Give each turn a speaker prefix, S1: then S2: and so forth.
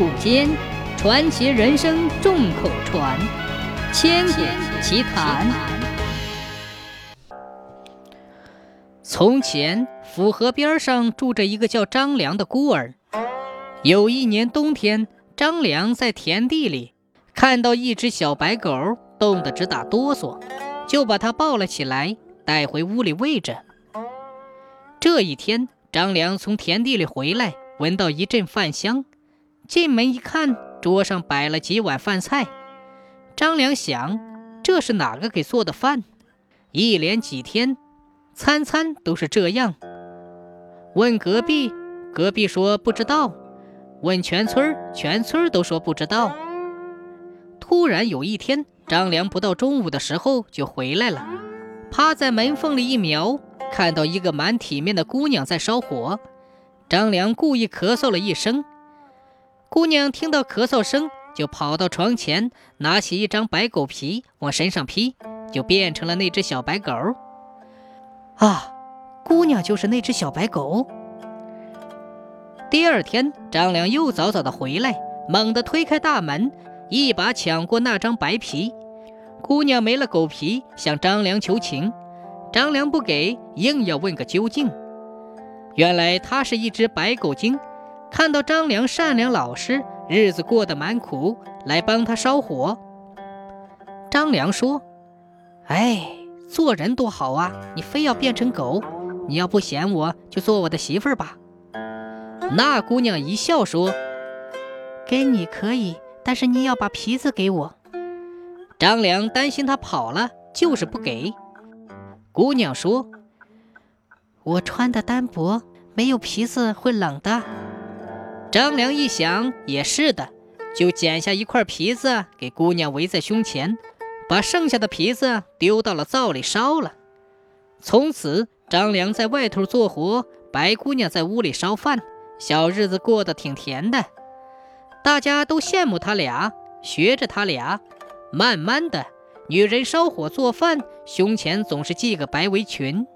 S1: 古今传奇人生众口传，千古奇谈。从前，府河边上住着一个叫张良的孤儿。有一年冬天，张良在田地里看到一只小白狗，冻得直打哆嗦，就把它抱了起来，带回屋里喂着。这一天，张良从田地里回来，闻到一阵饭香。进门一看，桌上摆了几碗饭菜。张良想，这是哪个给做的饭？一连几天，餐餐都是这样。问隔壁，隔壁说不知道；问全村，全村都说不知道。突然有一天，张良不到中午的时候就回来了，趴在门缝里一瞄，看到一个蛮体面的姑娘在烧火。张良故意咳嗽了一声。姑娘听到咳嗽声，就跑到床前，拿起一张白狗皮往身上披，就变成了那只小白狗。啊，姑娘就是那只小白狗。第二天，张良又早早的回来，猛地推开大门，一把抢过那张白皮。姑娘没了狗皮，向张良求情，张良不给，硬要问个究竟。原来她是一只白狗精。看到张良善良老实，日子过得蛮苦，来帮他烧火。张良说：“哎，做人多好啊！你非要变成狗，你要不嫌我，就做我的媳妇儿吧。”那姑娘一笑说：“给你可以，但是你要把皮子给我。”张良担心他跑了，就是不给。姑娘说：“我穿的单薄，没有皮子会冷的。”张良一想，也是的，就剪下一块皮子给姑娘围在胸前，把剩下的皮子丢到了灶里烧了。从此，张良在外头做活，白姑娘在屋里烧饭，小日子过得挺甜的。大家都羡慕他俩，学着他俩。慢慢的，女人烧火做饭，胸前总是系个白围裙。